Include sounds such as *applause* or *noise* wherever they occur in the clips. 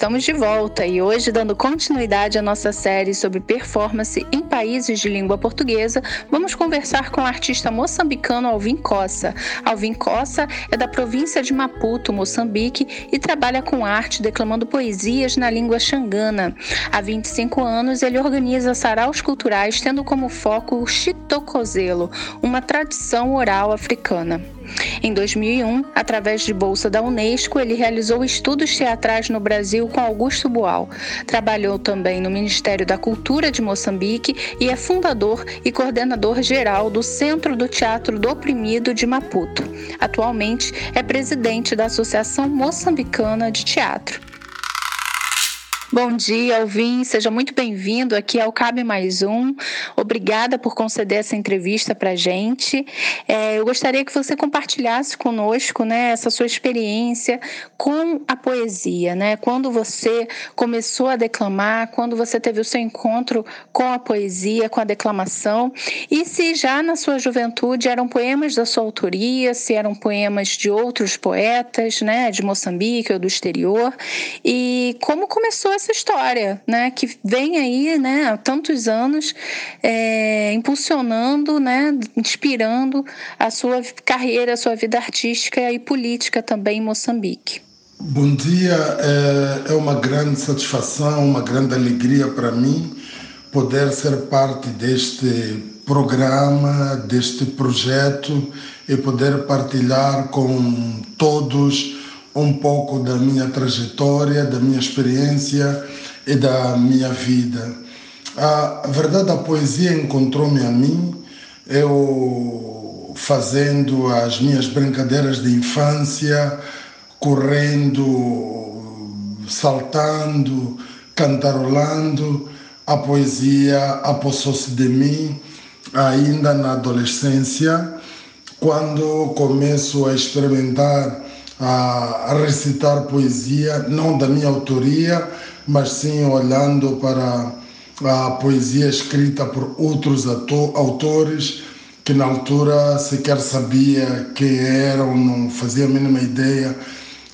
Estamos de volta e hoje, dando continuidade à nossa série sobre performance em países de língua portuguesa, vamos conversar com o artista moçambicano Alvin Cossa. Alvin Cossa é da província de Maputo, Moçambique, e trabalha com arte declamando poesias na língua xangana. Há 25 anos, ele organiza saraus culturais tendo como foco o chitocozelo, uma tradição oral africana. Em 2001, através de bolsa da Unesco, ele realizou estudos teatrais no Brasil com Augusto Boal. Trabalhou também no Ministério da Cultura de Moçambique e é fundador e coordenador geral do Centro do Teatro do Oprimido de Maputo. Atualmente é presidente da Associação Moçambicana de Teatro. Bom dia, Alvin. Seja muito bem-vindo aqui ao Cabe Mais Um. Obrigada por conceder essa entrevista para a gente. É, eu gostaria que você compartilhasse conosco né, essa sua experiência com a poesia, né? Quando você começou a declamar, quando você teve o seu encontro com a poesia, com a declamação, e se já na sua juventude eram poemas da sua autoria, se eram poemas de outros poetas, né, de Moçambique ou do exterior, e como começou essa história, né, que vem aí, né, há tantos anos, é, impulsionando, né, inspirando a sua carreira, a sua vida artística e política também em Moçambique. Bom dia, é, é uma grande satisfação, uma grande alegria para mim poder ser parte deste programa, deste projeto e poder partilhar com todos um pouco da minha trajetória, da minha experiência e da minha vida. A verdade, a poesia encontrou-me a mim, eu fazendo as minhas brincadeiras de infância, correndo, saltando, cantarolando, a poesia apossou-se de mim ainda na adolescência, quando começo a experimentar a, recitar poesia, não da minha autoria, mas sim olhando para a poesia escrita por outros autores que na altura sequer sabia quem eram, não fazia a mínima ideia,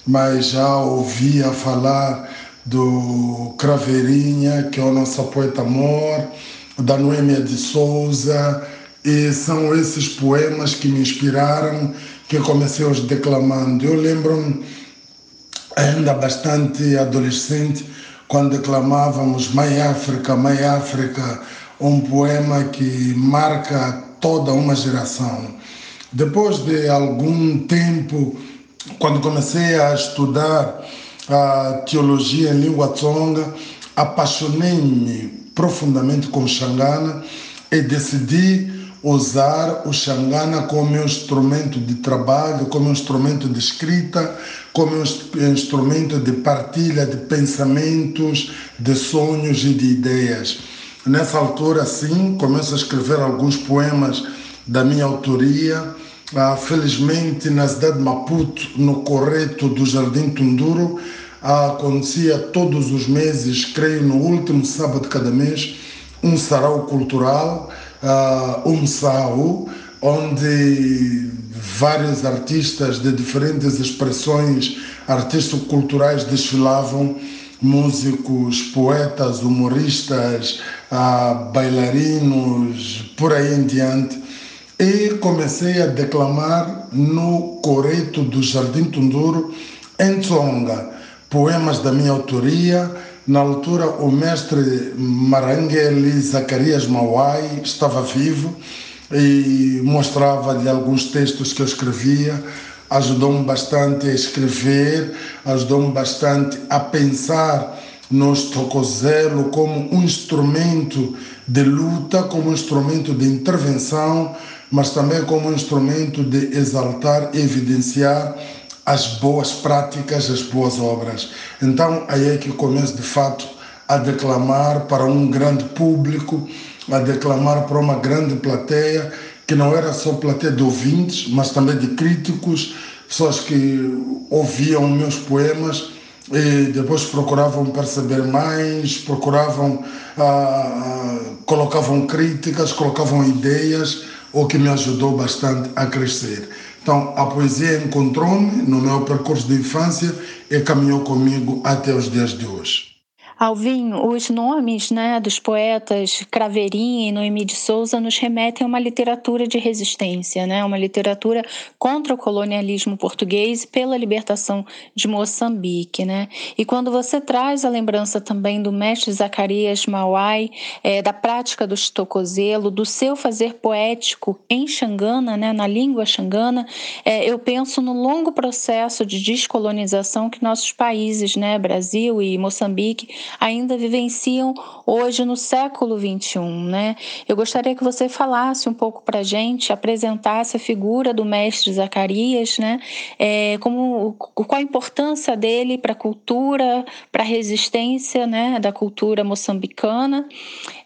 mas já ouvia falar do Craveirinha, que é o nosso poeta amor, da Noêmia de Souza, e são esses poemas que me inspiraram que comecei os declamando. Eu lembro-me, ainda bastante adolescente, quando declamávamos Mãe África, Mãe África, um poema que marca toda uma geração. Depois de algum tempo, quando comecei a estudar a teologia em língua tsonga, apaixonei-me profundamente com Xangana e decidi usar o Xangana como instrumento de trabalho, como instrumento de escrita, como instrumento de partilha de pensamentos, de sonhos e de ideias. Nessa altura, sim, começo a escrever alguns poemas da minha autoria. Ah, felizmente, na cidade de Maputo, no correto do Jardim Tunduro, ah, acontecia todos os meses, creio no último sábado de cada mês, um sarau cultural uh, um SAU, onde vários artistas de diferentes expressões artístico-culturais desfilavam, músicos, poetas, humoristas, uh, bailarinos, por aí em diante. E comecei a declamar no coreto do Jardim Tunduro, em Tsonga, poemas da minha autoria, na altura, o mestre Marangeli Zacarias Mauai estava vivo e mostrava-lhe alguns textos que eu escrevia. Ajudou-me bastante a escrever, ajudou-me bastante a pensar no estocozelo como um instrumento de luta, como um instrumento de intervenção, mas também como um instrumento de exaltar e evidenciar as boas práticas, as boas obras. Então aí é que começo de fato a declamar para um grande público, a declamar para uma grande plateia, que não era só plateia de ouvintes, mas também de críticos, pessoas que ouviam meus poemas e depois procuravam perceber mais, procuravam, ah, colocavam críticas, colocavam ideias, o que me ajudou bastante a crescer. Então, a poesia encontrou-me no meu percurso de infância e caminhou comigo até os dias de hoje. Alvin, os nomes né, dos poetas Craveirinha e Noemi de Souza nos remetem a uma literatura de resistência, né, uma literatura contra o colonialismo português pela libertação de Moçambique. Né? E quando você traz a lembrança também do mestre Zacarias Mauai, é, da prática do Chitocozelo, do seu fazer poético em Xangana, né, na língua xangana, é, eu penso no longo processo de descolonização que nossos países, né, Brasil e Moçambique, ainda vivenciam hoje no século XXI. Né? Eu gostaria que você falasse um pouco para a gente, apresentasse a figura do mestre Zacarias, né? É, como, qual a importância dele para a cultura, para a resistência né, da cultura moçambicana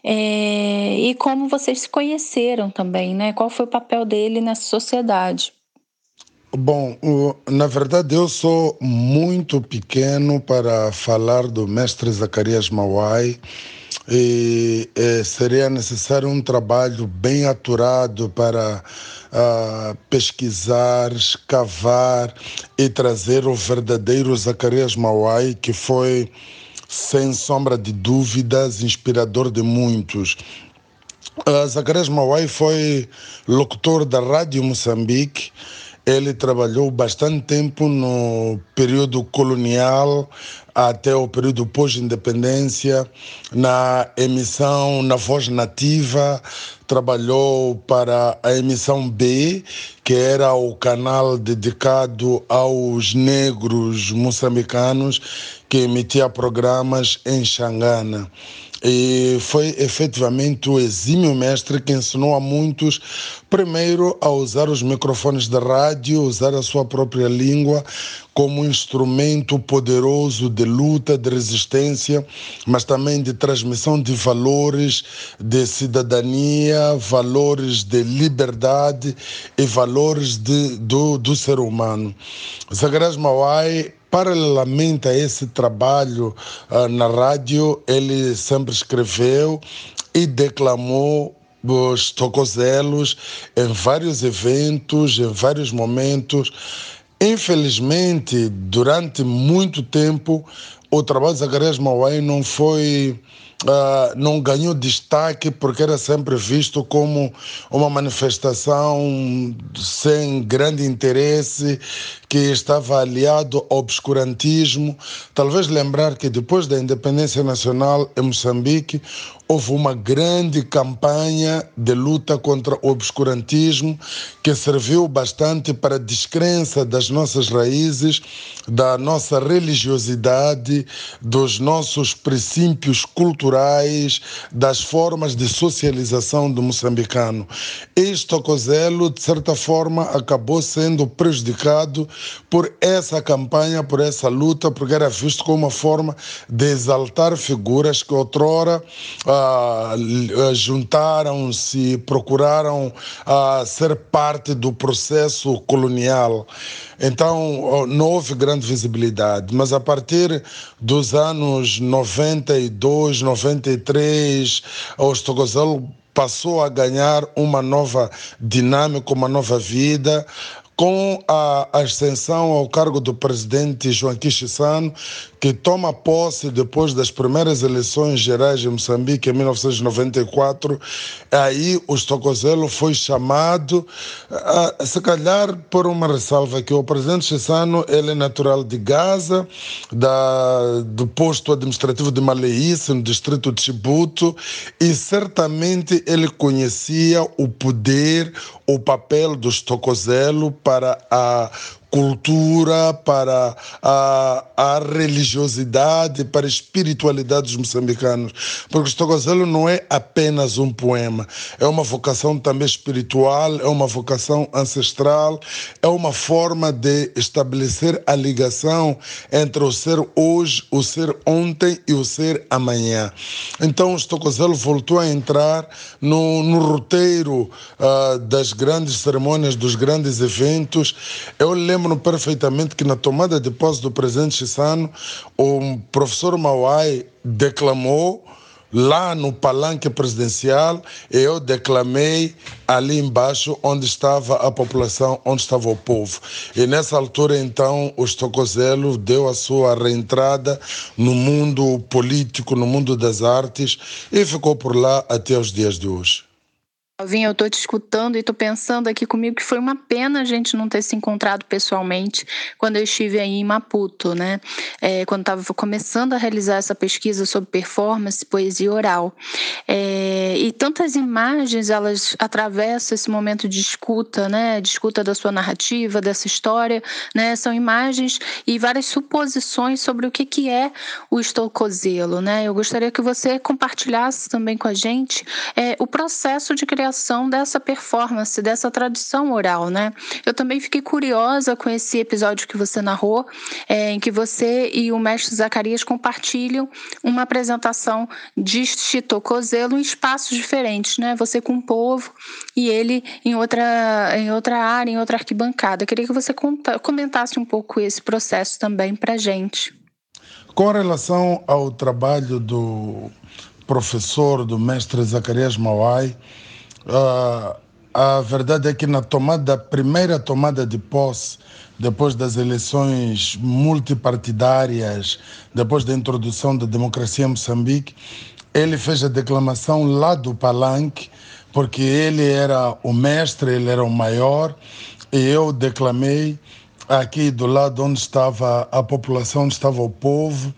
é, e como vocês se conheceram também, né? qual foi o papel dele nessa sociedade. Bom, na verdade eu sou muito pequeno para falar do mestre Zacarias Mauai e, e seria necessário um trabalho bem aturado para uh, pesquisar, escavar e trazer o verdadeiro Zacarias Mauai, que foi, sem sombra de dúvidas, inspirador de muitos. Uh, Zacarias Mauai foi locutor da Rádio Moçambique, ele trabalhou bastante tempo no período colonial até o período pós-independência, na emissão na voz nativa, trabalhou para a emissão B, que era o canal dedicado aos negros moçambicanos, que emitia programas em Xangana. E foi efetivamente o exímio mestre que ensinou a muitos, primeiro, a usar os microfones de rádio, usar a sua própria língua como instrumento poderoso de luta, de resistência, mas também de transmissão de valores de cidadania, valores de liberdade e valores de, do, do ser humano. Zagras Mawai Paralelamente a esse trabalho uh, na rádio, ele sempre escreveu e declamou os tocozelos em vários eventos, em vários momentos. Infelizmente, durante muito tempo, o trabalho de Zacarias Mauai não foi uh, não ganhou destaque porque era sempre visto como uma manifestação sem grande interesse, que estava aliado ao obscurantismo. Talvez lembrar que depois da independência nacional em Moçambique, houve uma grande campanha de luta contra o obscurantismo que serviu bastante para a descrença das nossas raízes, da nossa religiosidade, dos nossos princípios culturais, das formas de socialização do moçambicano. Este Tocozelo, de certa forma, acabou sendo prejudicado por essa campanha, por essa luta, porque era visto como uma forma de exaltar figuras que outrora uh, juntaram-se, procuraram uh, ser parte do processo colonial. Então, não houve grande visibilidade, mas a partir dos anos 92, 93, o Estogozelo passou a ganhar uma nova dinâmica, uma nova vida com a ascensão ao cargo do presidente Joaquim Chissano, que toma posse depois das primeiras eleições gerais em Moçambique em 1994, aí o Stocozelo foi chamado, a, se calhar por uma ressalva que o presidente Chissano ele é natural de Gaza, da, do posto administrativo de Maleice, no distrito de Chibuto, e certamente ele conhecia o poder, o papel do Stocozelo para a cultura, para a, a religiosidade, para a espiritualidade dos moçambicanos. Porque o Estogozelo não é apenas um poema, é uma vocação também espiritual, é uma vocação ancestral, é uma forma de estabelecer a ligação entre o ser hoje, o ser ontem e o ser amanhã. Então o Estogozelo voltou a entrar no, no roteiro uh, das grandes cerimônias, dos grandes eventos. Eu lembro lembro perfeitamente que na tomada de posse do presidente Chissano, o professor Mauai declamou lá no palanque presidencial, eu declamei ali embaixo onde estava a população, onde estava o povo. E nessa altura, então, o Estocozelo deu a sua reentrada no mundo político, no mundo das artes e ficou por lá até os dias de hoje. Alvinha, eu tô te escutando e tô pensando aqui comigo que foi uma pena a gente não ter se encontrado pessoalmente quando eu estive aí em Maputo, né? É, quando estava começando a realizar essa pesquisa sobre performance, poesia oral. É, e tantas imagens, elas atravessam esse momento de escuta, né? De escuta da sua narrativa, dessa história, né? São imagens e várias suposições sobre o que, que é o estocozelo, né? Eu gostaria que você compartilhasse também com a gente é, o processo de criação criação dessa performance, dessa tradição oral, né? Eu também fiquei curiosa com esse episódio que você narrou, é, em que você e o mestre Zacarias compartilham uma apresentação de Chito Cozelo em espaços diferentes, né? Você com o povo e ele em outra, em outra área, em outra arquibancada. Eu queria que você comentasse um pouco esse processo também para gente. Com relação ao trabalho do professor, do mestre Zacarias Mauai, Uh, a verdade é que na tomada, primeira tomada de posse, depois das eleições multipartidárias, depois da introdução da democracia em Moçambique, ele fez a declamação lá do palanque, porque ele era o mestre, ele era o maior, e eu declamei aqui do lado onde estava a população, onde estava o povo.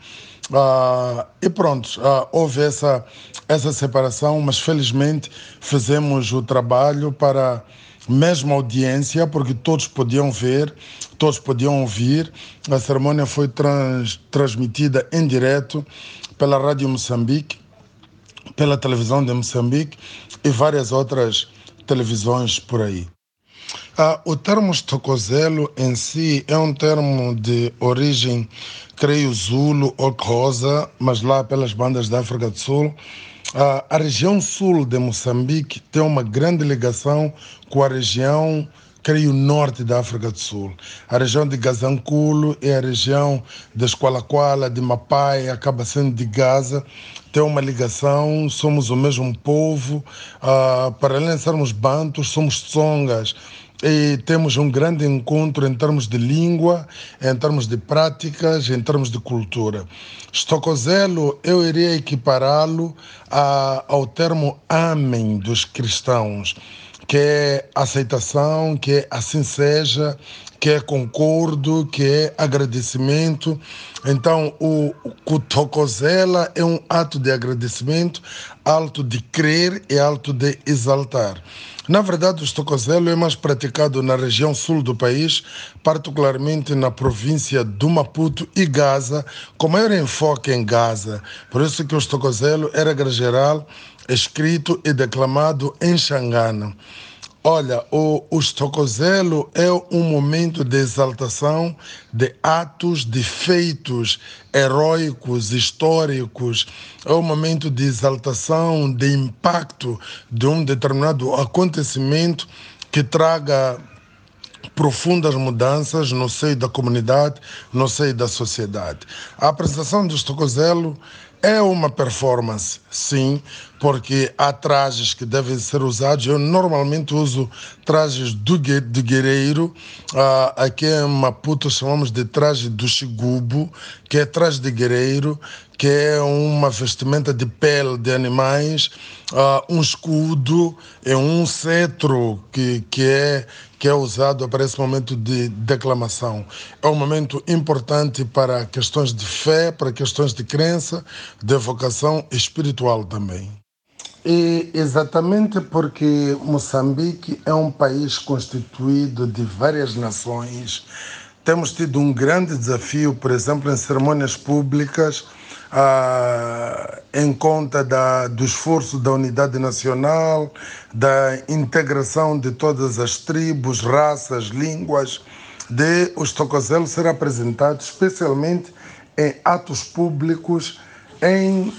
Uh, e pronto, uh, houve essa, essa separação, mas felizmente fizemos o trabalho para mesma audiência, porque todos podiam ver, todos podiam ouvir. A cerimônia foi trans, transmitida em direto pela Rádio Moçambique, pela televisão de Moçambique e várias outras televisões por aí. Ah, o termo estocozelo em si é um termo de origem, creio, zulo ou rosa, mas lá pelas bandas da África do Sul. Ah, a região sul de Moçambique tem uma grande ligação com a região, creio, norte da África do Sul. A região de Gazanculo e a região de Esqualaquala, de Mapai, acaba sendo de Gaza, tem uma ligação, somos o mesmo povo. Ah, para além de sermos bantos, somos tsongas e temos um grande encontro em termos de língua, em termos de práticas, em termos de cultura. Stocozelo, eu iria equipará-lo ao termo amém dos cristãos, que é aceitação, que é assim seja, que é concordo, que é agradecimento. Então, o Kutokosela é um ato de agradecimento, alto de crer e alto de exaltar. Na verdade, o estocozelo é mais praticado na região sul do país, particularmente na província do Maputo e Gaza, com maior enfoque em Gaza. Por isso que o estocozelo era geral, escrito e declamado em Xangana. Olha, o, Estocozelo é um momento de exaltação de atos, de feitos heróicos, históricos. É um momento de exaltação, de impacto de um determinado acontecimento que traga profundas mudanças no seio da comunidade, no seio da sociedade. A apresentação do Estocozelo é uma performance, sim, porque há trajes que devem ser usados. Eu normalmente uso trajes do, do guerreiro. Uh, aqui em Maputo chamamos de traje do xigubo, que é traje de guerreiro, que é uma vestimenta de pele de animais, uh, um escudo, é um cetro que, que é que é usado para esse momento de declamação. É um momento importante para questões de fé, para questões de crença, de vocação espiritual também. E exatamente porque Moçambique é um país constituído de várias nações, temos tido um grande desafio, por exemplo, em cerimônias públicas, ah, em conta da, do esforço da unidade nacional, da integração de todas as tribos, raças, línguas, de o Estocozelo ser apresentado especialmente em atos públicos em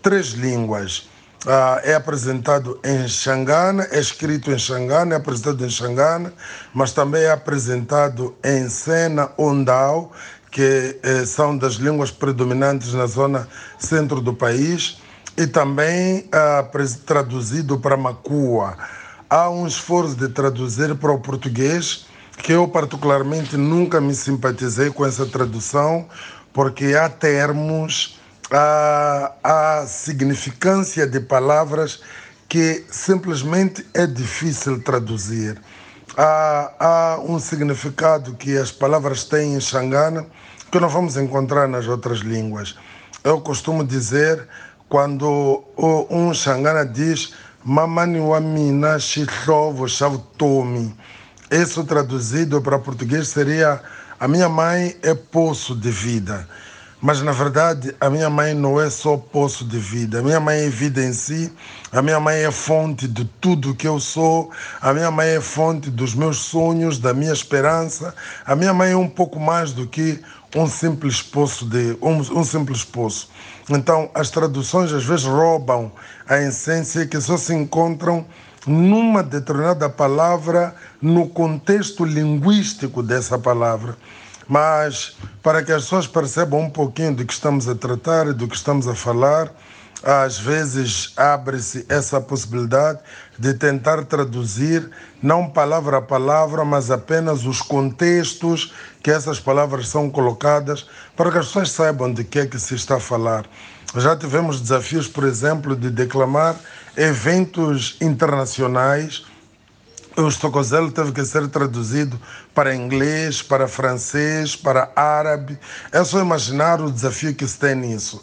três línguas. Uh, é apresentado em Xangana, é escrito em Xangana, é apresentado em Xangana, mas também é apresentado em Sena Ondao, que eh, são das línguas predominantes na zona centro do país, e também uh, traduzido para Macua. Há um esforço de traduzir para o português que eu particularmente nunca me simpatizei com essa tradução, porque há termos, há, há significância de palavras que simplesmente é difícil traduzir. Há, há um significado que as palavras têm em Xangana que não vamos encontrar nas outras línguas. Eu costumo dizer, quando um Xangana diz Mamani wamina shihlovo shavtomi, isso traduzido para português seria a minha mãe é poço de vida. Mas na verdade, a minha mãe não é só poço de vida. A minha mãe é vida em si. A minha mãe é fonte de tudo que eu sou. A minha mãe é fonte dos meus sonhos, da minha esperança. A minha mãe é um pouco mais do que um simples poço de um, um simples poço. Então, as traduções às vezes roubam a essência que só se encontram numa determinada palavra, no contexto linguístico dessa palavra. Mas para que as pessoas percebam um pouquinho do que estamos a tratar e do que estamos a falar, às vezes abre-se essa possibilidade de tentar traduzir, não palavra a palavra, mas apenas os contextos que essas palavras são colocadas, para que as pessoas saibam de que é que se está a falar. Já tivemos desafios, por exemplo, de declamar eventos internacionais o Estocozelo teve que ser traduzido para inglês, para francês, para árabe. É só imaginar o desafio que se tem nisso.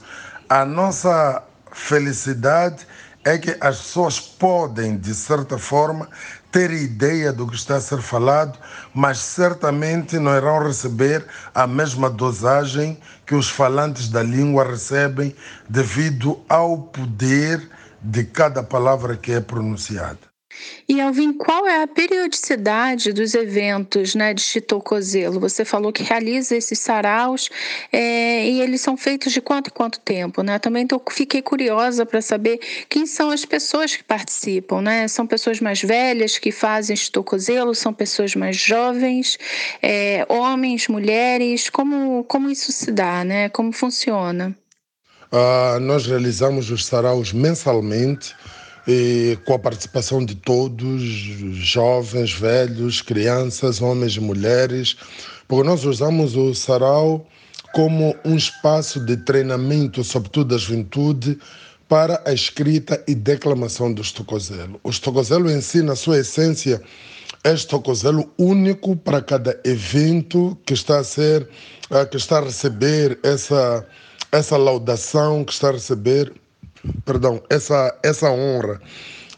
A nossa felicidade é que as pessoas podem, de certa forma, ter ideia do que está a ser falado, mas certamente não irão receber a mesma dosagem que os falantes da língua recebem devido ao poder de cada palavra que é pronunciada. E Alvin, qual é a periodicidade dos eventos né, de Chitocozelo? Você falou que realiza esses saraus é, e eles são feitos de quanto em quanto tempo? Né? Também tô, fiquei curiosa para saber quem são as pessoas que participam. Né? São pessoas mais velhas que fazem Chitocozelo? São pessoas mais jovens? É, homens, mulheres? Como, como isso se dá? Né? Como funciona? Uh, nós realizamos os saraus mensalmente e com a participação de todos, jovens, velhos, crianças, homens e mulheres, porque nós usamos o sarau como um espaço de treinamento, sobretudo da juventude, para a escrita e declamação do estocozelo. O estocozelo em si, na sua essência, é estocozelo único para cada evento que está a ser, eh, que está a receber essa, essa laudação, que está a receber perdão, essa, essa honra.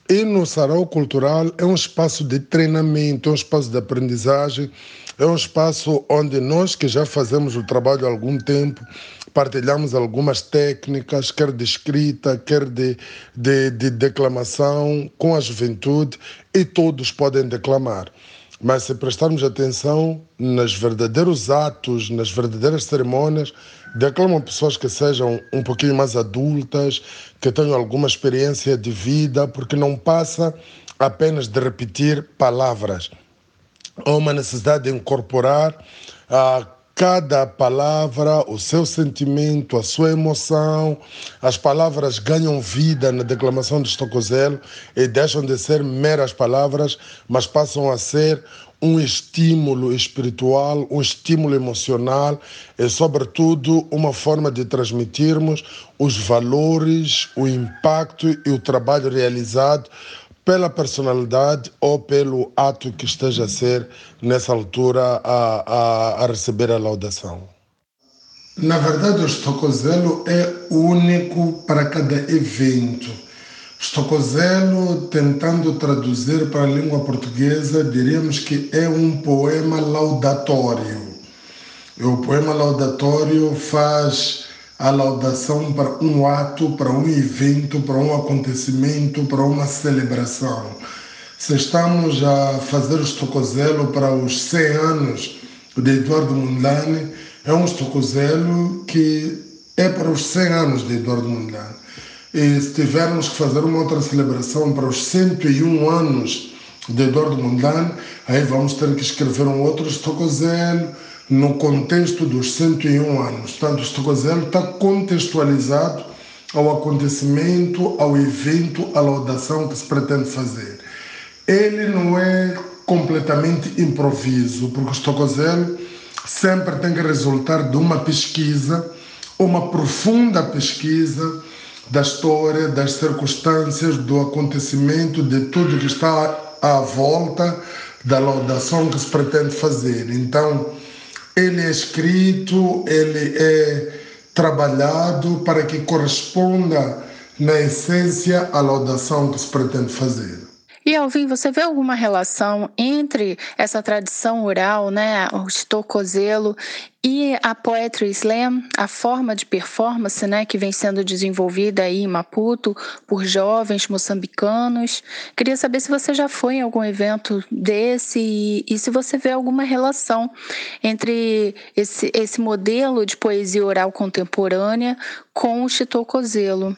E no Sarau Cultural é um espaço de treinamento, é um espaço de aprendizagem, é um espaço onde nós que já fazemos o trabalho há algum tempo, partilhamos algumas técnicas, quer de escrita, quer de, de, de declamação com a juventude e todos podem declamar. Mas se prestarmos atenção nos verdadeiros atos, nas verdadeiras cerimônias, declamam pessoas que sejam um pouquinho mais adultas, que tenham alguma experiência de vida, porque não passa apenas de repetir palavras. Há uma necessidade de incorporar a cada palavra, o seu sentimento, a sua emoção. As palavras ganham vida na declamação de Estocozelo e deixam de ser meras palavras, mas passam a ser um estímulo espiritual, um estímulo emocional e, sobretudo, uma forma de transmitirmos os valores, o impacto e o trabalho realizado pela personalidade ou pelo ato que esteja a ser, nessa altura, a, a, a receber a laudação. Na verdade, o estocozelo é único para cada evento. Stocozelo, tentando traduzir para a língua portuguesa, diríamos que é um poema laudatório. E o poema laudatório faz a laudação para um ato, para um evento, para um acontecimento, para uma celebração. Se estamos a fazer o Stocozelo para os 100 anos de Eduardo Mondlane, é um Stocozelo que é para os 100 anos de Eduardo Mondlane. E se tivermos que fazer uma outra celebração para os 101 anos de Eduardo Mondlane, aí vamos ter que escrever um outro Stocozelo no contexto dos 101 anos. Portanto, o Stocozelo está contextualizado ao acontecimento, ao evento, à laudação que se pretende fazer. Ele não é completamente improviso, porque o Stocozelo sempre tem que resultar de uma pesquisa, uma profunda pesquisa da história, das circunstâncias, do acontecimento, de tudo que está à volta da laudação que se pretende fazer. Então, ele é escrito, ele é trabalhado para que corresponda na essência à laudação que se pretende fazer. E Alvin, você vê alguma relação entre essa tradição oral, né, o estocozelo, e a Poetry Slam, a forma de performance, né, que vem sendo desenvolvida aí em Maputo por jovens moçambicanos? Queria saber se você já foi em algum evento desse e, e se você vê alguma relação entre esse, esse modelo de poesia oral contemporânea com o Chitocozelo.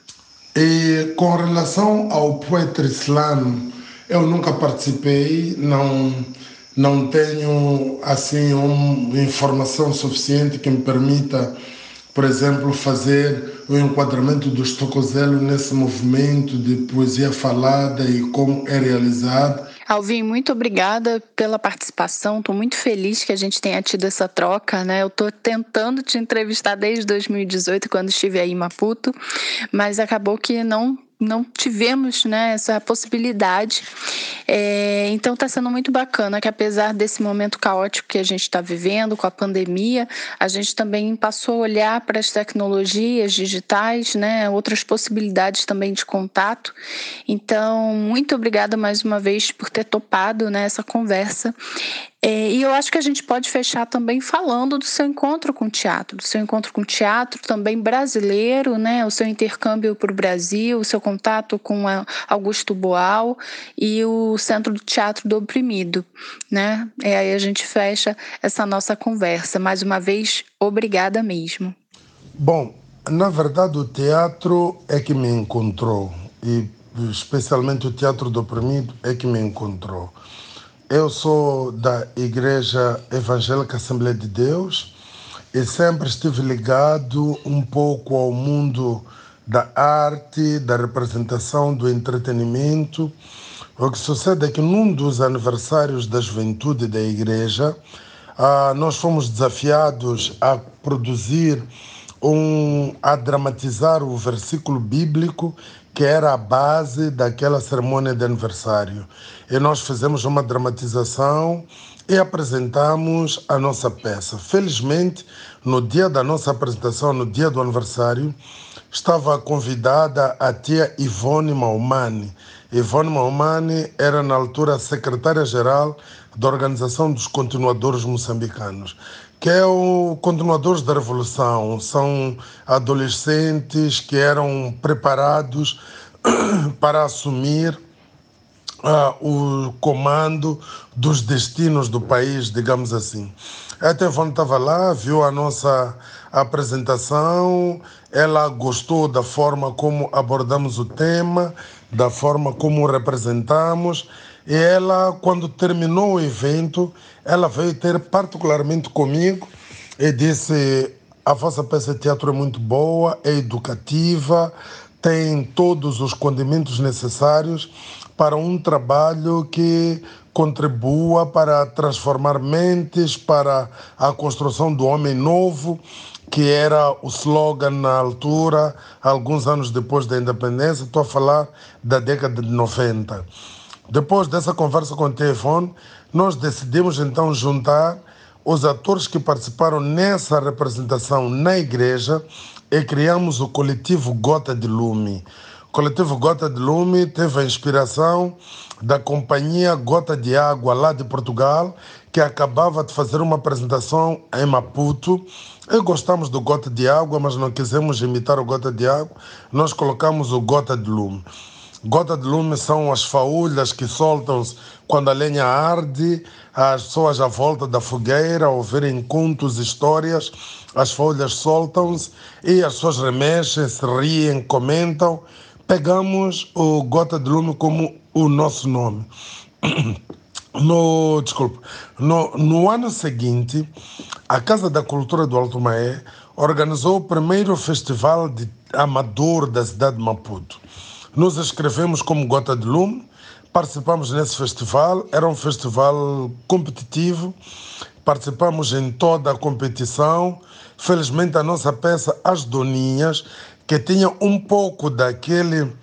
E com relação ao Poetry Slam, eu nunca participei, não, não tenho assim uma informação suficiente que me permita, por exemplo, fazer o enquadramento do Estocozelo nesse movimento de poesia falada e como é realizado. Alvin, muito obrigada pela participação. Estou muito feliz que a gente tenha tido essa troca, né? Eu estou tentando te entrevistar desde 2018, quando estive aí em Maputo, mas acabou que não não tivemos né, essa possibilidade. É, então está sendo muito bacana que apesar desse momento caótico que a gente está vivendo com a pandemia, a gente também passou a olhar para as tecnologias digitais, né, outras possibilidades também de contato. Então, muito obrigada mais uma vez por ter topado né, essa conversa. É, e eu acho que a gente pode fechar também falando do seu encontro com o teatro, do seu encontro com o teatro também brasileiro, né? O seu intercâmbio para o Brasil, o seu contato com Augusto Boal e o Centro do Teatro do Oprimido, né? E aí a gente fecha essa nossa conversa. Mais uma vez, obrigada mesmo. Bom, na verdade o teatro é que me encontrou e especialmente o Teatro do Oprimido é que me encontrou. Eu sou da Igreja Evangélica Assembleia de Deus e sempre estive ligado um pouco ao mundo da arte, da representação, do entretenimento. O que sucede é que num dos aniversários da juventude da igreja, ah, nós fomos desafiados a produzir um, a dramatizar o versículo bíblico que era a base daquela cerimônia de aniversário. E nós fizemos uma dramatização e apresentamos a nossa peça. Felizmente, no dia da nossa apresentação, no dia do aniversário, estava convidada a tia Ivone Maumani. Ivone Maumani era, na altura, secretária-geral da Organização dos Continuadores Moçambicanos que é o Continuadores da Revolução. São adolescentes que eram preparados *clears throat* para assumir uh, o comando dos destinos do país, digamos assim. A Tevon estava lá, viu a nossa apresentação, ela gostou da forma como abordamos o tema, da forma como representamos e ela, quando terminou o evento, ela veio ter particularmente comigo e disse: a vossa peça de teatro é muito boa, é educativa, tem todos os condimentos necessários para um trabalho que contribua para transformar mentes, para a construção do homem novo, que era o slogan na altura, alguns anos depois da independência. Estou a falar da década de 90. Depois dessa conversa com o telefone, nós decidimos então juntar os atores que participaram nessa representação na igreja e criamos o coletivo Gota de Lume. O coletivo Gota de Lume teve a inspiração da companhia Gota de Água lá de Portugal, que acabava de fazer uma apresentação em Maputo. E gostamos do Gota de Água, mas não quisemos imitar o Gota de Água, nós colocamos o Gota de Lume. Gota de lume são as faúlhas que soltam-se quando a lenha arde, as pessoas à volta da fogueira ouvirem contos, histórias, as folhas soltam-se e as pessoas remexem-se, riem, comentam. Pegamos o Gota de Lume como o nosso nome. *coughs* No, desculpa, no, no ano seguinte, a Casa da Cultura do Alto Maé organizou o primeiro festival de amador da cidade de Maputo. Nos inscrevemos como Gota de Lume, participamos nesse festival, era um festival competitivo, participamos em toda a competição. Felizmente a nossa peça As Doninhas, que tinha um pouco daquele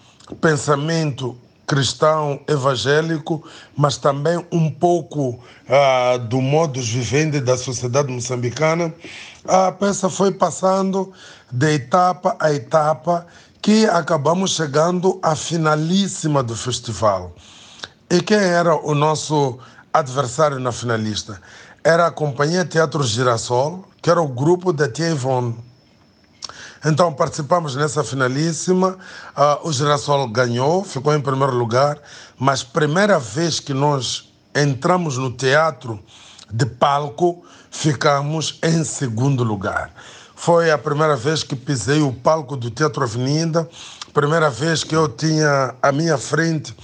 pensamento cristão evangélico, mas também um pouco uh, do modus vivendi da sociedade moçambicana. A peça foi passando de etapa a etapa que acabamos chegando à finalíssima do festival. E quem era o nosso adversário na finalista? Era a Companhia Teatro Girassol, que era o grupo da Tia Ivone. Então participamos nessa finalíssima. Uh, o Girassol ganhou, ficou em primeiro lugar, mas primeira vez que nós entramos no teatro de palco, ficamos em segundo lugar. Foi a primeira vez que pisei o palco do Teatro Avenida, primeira vez que eu tinha à minha frente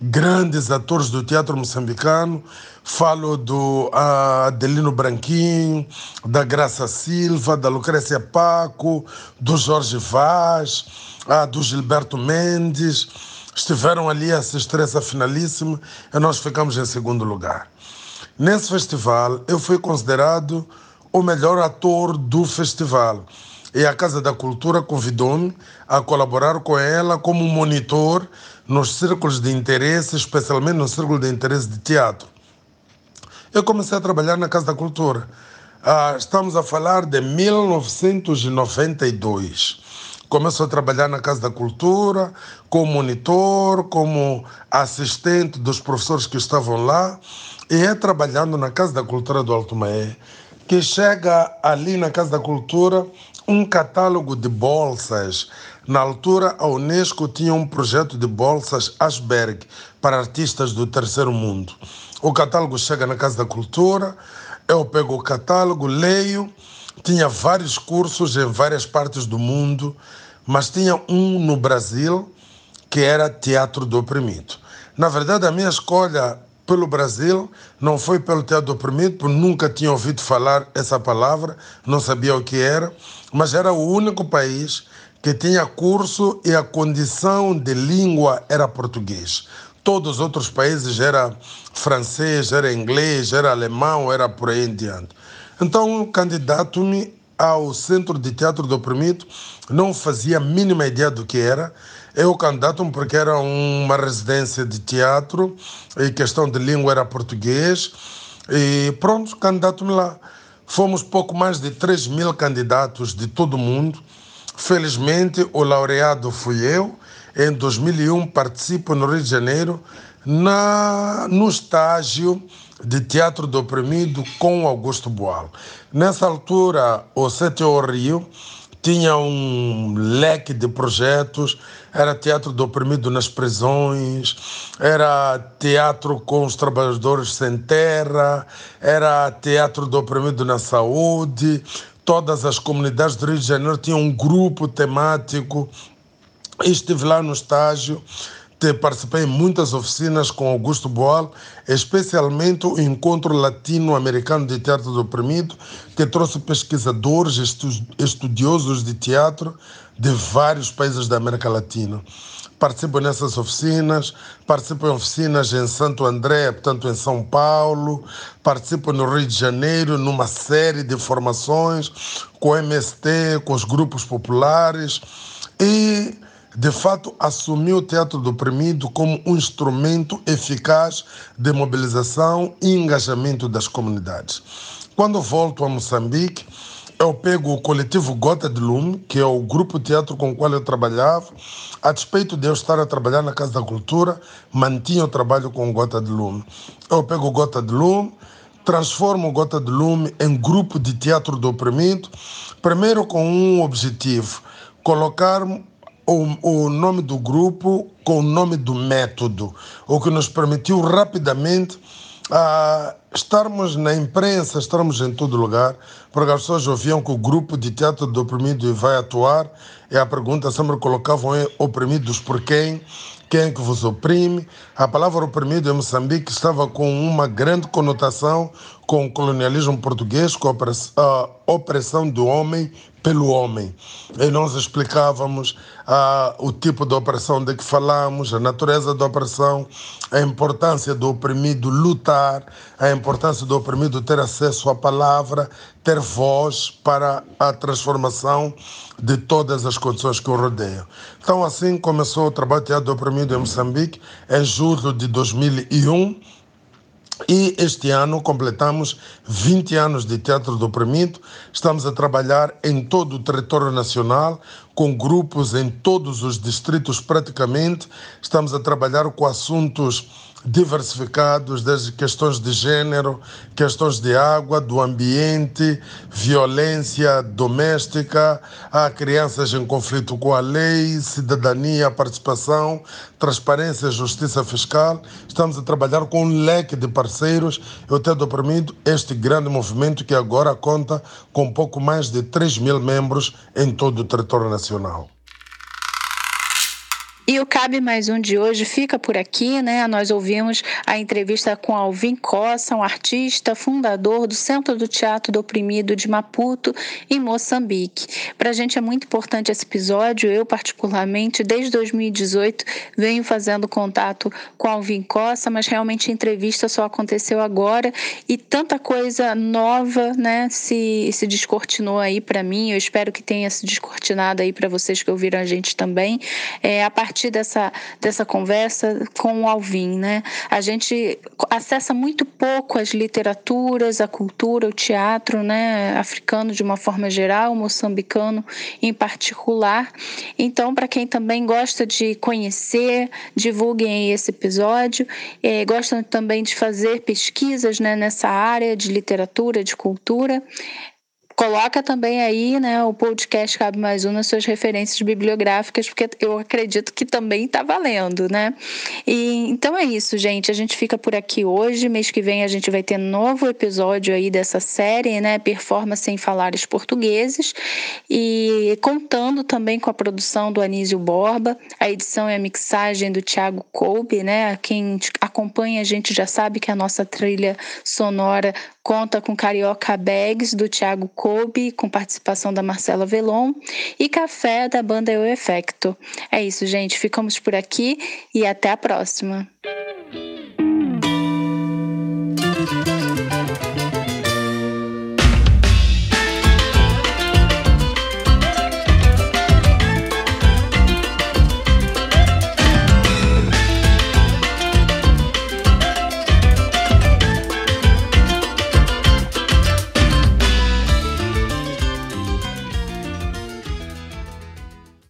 grandes atores do teatro moçambicano. Falo do uh, Adelino Branquinho, da Graça Silva, da Lucrécia Paco, do Jorge Vaz, uh, do Gilberto Mendes. Estiveram ali a assistir essa finalíssima e nós ficamos em segundo lugar. Nesse festival, eu fui considerado o melhor ator do festival. E a Casa da Cultura convidou-me a colaborar com ela como monitor nos círculos de interesse, especialmente no círculo de interesse de teatro. Eu comecei a trabalhar na Casa da Cultura. Ah, estamos a falar de 1992. Começou a trabalhar na Casa da Cultura, como monitor, como assistente dos professores que estavam lá, e é trabalhando na Casa da Cultura do Alto Maé que chega ali na Casa da Cultura um catálogo de bolsas na altura, a Unesco tinha um projeto de bolsas Asberg para artistas do terceiro mundo. O catálogo chega na Casa da Cultura, eu pego o catálogo, leio, tinha vários cursos em várias partes do mundo, mas tinha um no Brasil que era Teatro do Oprimido. Na verdade, a minha escolha pelo Brasil não foi pelo Teatro do Oprimido, porque nunca tinha ouvido falar essa palavra, não sabia o que era, mas era o único país que tinha curso e a condição de língua era português. Todos os outros países era francês, era inglês, era alemão, era por aí em diante. Então, candidato-me ao Centro de Teatro do Oprimido, não fazia a mínima ideia do que era. Eu candidato-me porque era uma residência de teatro e questão de língua era português. E pronto, candidato-me lá. Fomos pouco mais de 3 mil candidatos de todo o mundo Felizmente, o laureado fui eu. Em 2001, participo no Rio de Janeiro na, no estágio de Teatro do Oprimido com Augusto Boal. Nessa altura, o CTO Rio tinha um leque de projetos, era teatro do oprimido nas prisões, era teatro com os trabalhadores sem terra, era teatro do oprimido na saúde, todas as comunidades do Rio de Janeiro tinham um grupo temático. Estive lá no estágio, participei em muitas oficinas com Augusto Boal, especialmente o Encontro Latino-Americano de Teatro do Oprimido, que trouxe pesquisadores, estudiosos de teatro de vários países da América Latina participo nessas oficinas, participo em oficinas em Santo André, portanto em São Paulo, participo no Rio de Janeiro numa série de formações com o MST, com os grupos populares e de fato assumi o teatro do oprimido como um instrumento eficaz de mobilização e engajamento das comunidades. Quando volto a Moçambique, eu pego o coletivo Gota de Lume, que é o grupo teatro com o qual eu trabalhava. A despeito de eu estar a trabalhar na Casa da Cultura, mantinha o trabalho com Gota de Lume. Eu pego Gota de Lume, transformo Gota de Lume em grupo de teatro do oprimido, primeiro com um objetivo, colocar o, o nome do grupo com o nome do método, o que nos permitiu rapidamente uh, estarmos na imprensa, estarmos em todo lugar, porque as pessoas ouviam que o grupo de teatro do oprimido vai atuar e a pergunta sempre colocavam é oprimidos por quem? Quem é que vos oprime? A palavra oprimido em Moçambique estava com uma grande conotação com o colonialismo português, com a opressão do homem pelo homem. E nós explicávamos uh, o tipo de opressão de que falamos, a natureza da opressão, a importância do oprimido lutar, a importância do oprimido ter acesso à palavra, ter voz para a transformação de todas as condições que o rodeiam. Então, assim começou o trabalho de do oprimido em Moçambique, em julho de 2001 e este ano completamos 20 anos de Teatro do Oprimido. Estamos a trabalhar em todo o território nacional, com grupos em todos os distritos praticamente. Estamos a trabalhar com assuntos diversificados, desde questões de gênero, questões de água, do ambiente, violência doméstica, a crianças em conflito com a lei, cidadania, participação, transparência, justiça fiscal. Estamos a trabalhar com um leque de parceiros. Eu tenho permitido este grande movimento que agora conta com pouco mais de 3 mil membros em todo o território nacional. E o Cabe Mais Um de hoje fica por aqui, né? Nós ouvimos a entrevista com Alvin Cossa, um artista fundador do Centro do Teatro do Oprimido de Maputo, em Moçambique. Para a gente é muito importante esse episódio. Eu, particularmente, desde 2018, venho fazendo contato com Alvin Cossa, mas realmente a entrevista só aconteceu agora e tanta coisa nova, né, se, se descortinou aí para mim. Eu espero que tenha se descortinado aí para vocês que ouviram a gente também. É, a partir partir dessa, dessa conversa com o Alvin, né? A gente acessa muito pouco as literaturas, a cultura, o teatro, né? Africano de uma forma geral, moçambicano em particular. Então, para quem também gosta de conhecer, divulguem esse episódio. É, gostam também de fazer pesquisas né, nessa área de literatura, de cultura. Coloca também aí, né, o podcast Cabe Mais Um nas suas referências bibliográficas, porque eu acredito que também está valendo, né? E, então é isso, gente. A gente fica por aqui hoje. Mês que vem a gente vai ter novo episódio aí dessa série, né? Performance em Falares Portugueses. E contando também com a produção do Anísio Borba, a edição e a mixagem do Thiago Kobe, né? Quem acompanha a gente já sabe que a nossa trilha sonora conta com Carioca Bags, do Thiago Kobe, com participação da Marcela Velon, e Café, da banda Eu Efecto. É isso, gente. Ficamos por aqui e até a próxima.